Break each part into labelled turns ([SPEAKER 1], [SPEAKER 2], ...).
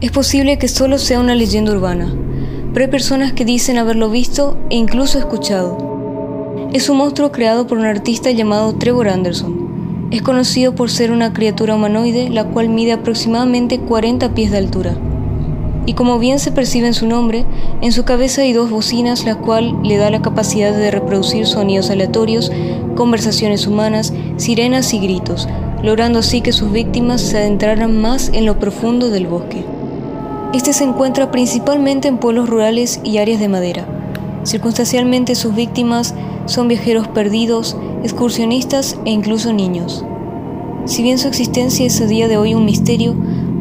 [SPEAKER 1] Es posible que solo sea una leyenda urbana, pero hay personas que dicen haberlo visto e incluso escuchado. Es un monstruo creado por un artista llamado Trevor Anderson. Es conocido por ser una criatura humanoide la cual mide aproximadamente 40 pies de altura. Y como bien se percibe en su nombre, en su cabeza hay dos bocinas la cual le da la capacidad de reproducir sonidos aleatorios, conversaciones humanas, sirenas y gritos, logrando así que sus víctimas se adentraran más en lo profundo del bosque. Este se encuentra principalmente en pueblos rurales y áreas de madera. Circunstancialmente sus víctimas son viajeros perdidos, excursionistas e incluso niños. Si bien su existencia es a día de hoy un misterio,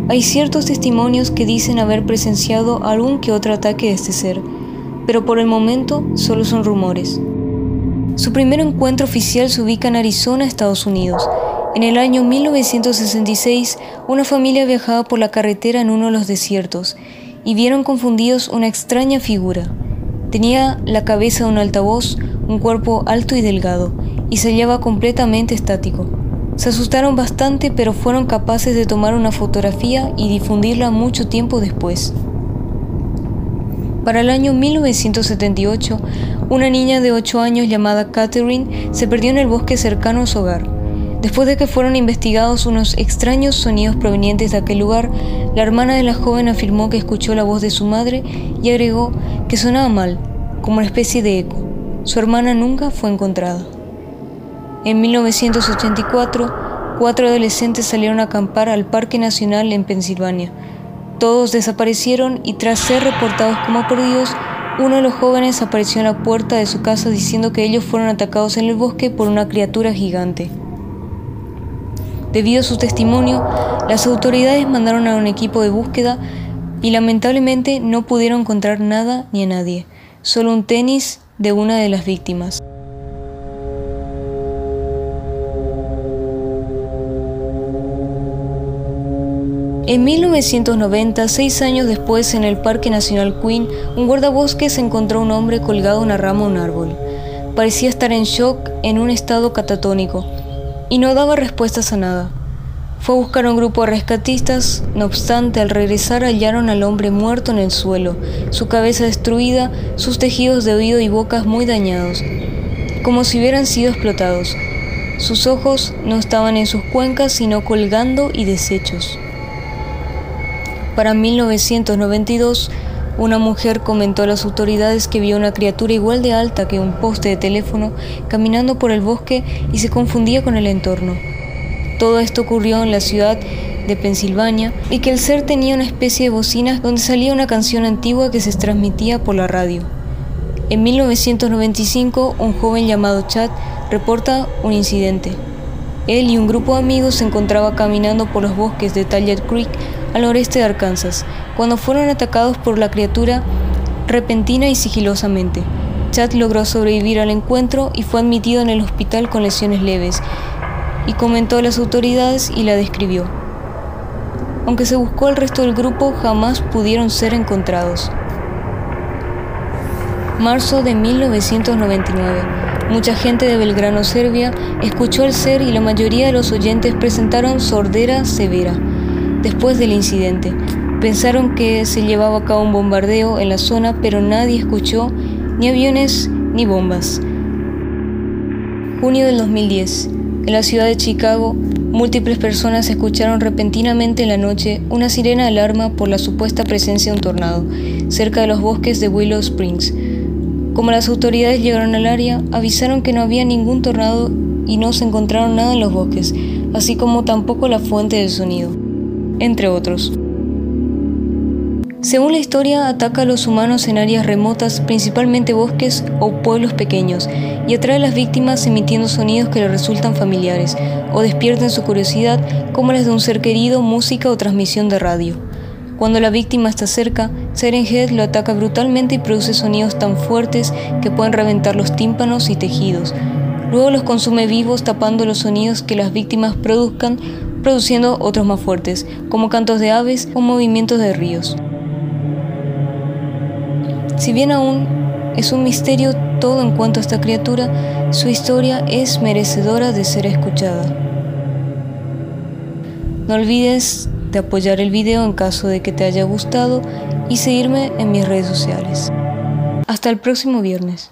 [SPEAKER 1] hay ciertos testimonios que dicen haber presenciado algún que otro ataque de este ser, pero por el momento solo son rumores. Su primer encuentro oficial se ubica en Arizona, Estados Unidos, en el año 1966, una familia viajaba por la carretera en uno de los desiertos y vieron confundidos una extraña figura. Tenía la cabeza de un altavoz, un cuerpo alto y delgado, y se hallaba completamente estático. Se asustaron bastante, pero fueron capaces de tomar una fotografía y difundirla mucho tiempo después. Para el año 1978, una niña de 8 años llamada Catherine se perdió en el bosque cercano a su hogar. Después de que fueron investigados unos extraños sonidos provenientes de aquel lugar, la hermana de la joven afirmó que escuchó la voz de su madre y agregó que sonaba mal, como una especie de eco. Su hermana nunca fue encontrada. En 1984, cuatro adolescentes salieron a acampar al Parque Nacional en Pensilvania. Todos desaparecieron y tras ser reportados como perdidos, uno de los jóvenes apareció en la puerta de su casa diciendo que ellos fueron atacados en el bosque por una criatura gigante. Debido a su testimonio, las autoridades mandaron a un equipo de búsqueda y lamentablemente no pudieron encontrar nada ni a nadie, solo un tenis de una de las víctimas. En 1990, seis años después, en el Parque Nacional Queen, un guardabosques encontró a un hombre colgado a una rama de un árbol. Parecía estar en shock, en un estado catatónico y no daba respuestas a nada. Fue a buscar a un grupo de rescatistas, no obstante, al regresar hallaron al hombre muerto en el suelo, su cabeza destruida, sus tejidos de oído y bocas muy dañados, como si hubieran sido explotados. Sus ojos no estaban en sus cuencas, sino colgando y deshechos. Para 1992, una mujer comentó a las autoridades que vio una criatura igual de alta que un poste de teléfono caminando por el bosque y se confundía con el entorno. Todo esto ocurrió en la ciudad de Pensilvania y que el ser tenía una especie de bocinas donde salía una canción antigua que se transmitía por la radio. En 1995, un joven llamado Chad reporta un incidente. Él y un grupo de amigos se encontraban caminando por los bosques de Tallet Creek al noreste de Arkansas, cuando fueron atacados por la criatura repentina y sigilosamente. Chad logró sobrevivir al encuentro y fue admitido en el hospital con lesiones leves, y comentó a las autoridades y la describió. Aunque se buscó al resto del grupo, jamás pudieron ser encontrados. Marzo de 1999. Mucha gente de Belgrano, Serbia, escuchó al ser y la mayoría de los oyentes presentaron sordera severa después del incidente. Pensaron que se llevaba a cabo un bombardeo en la zona, pero nadie escuchó ni aviones ni bombas. Junio del 2010. En la ciudad de Chicago, múltiples personas escucharon repentinamente en la noche una sirena de alarma por la supuesta presencia de un tornado, cerca de los bosques de Willow Springs. Como las autoridades llegaron al área, avisaron que no había ningún tornado y no se encontraron nada en los bosques, así como tampoco la fuente del sonido entre otros. Según la historia, ataca a los humanos en áreas remotas, principalmente bosques o pueblos pequeños, y atrae a las víctimas emitiendo sonidos que le resultan familiares o despiertan su curiosidad, como las de un ser querido, música o transmisión de radio. Cuando la víctima está cerca, Head lo ataca brutalmente y produce sonidos tan fuertes que pueden reventar los tímpanos y tejidos. Luego los consume vivos tapando los sonidos que las víctimas produzcan produciendo otros más fuertes, como cantos de aves o movimientos de ríos. Si bien aún es un misterio todo en cuanto a esta criatura, su historia es merecedora de ser escuchada. No olvides de apoyar el video en caso de que te haya gustado y seguirme en mis redes sociales. Hasta el próximo viernes.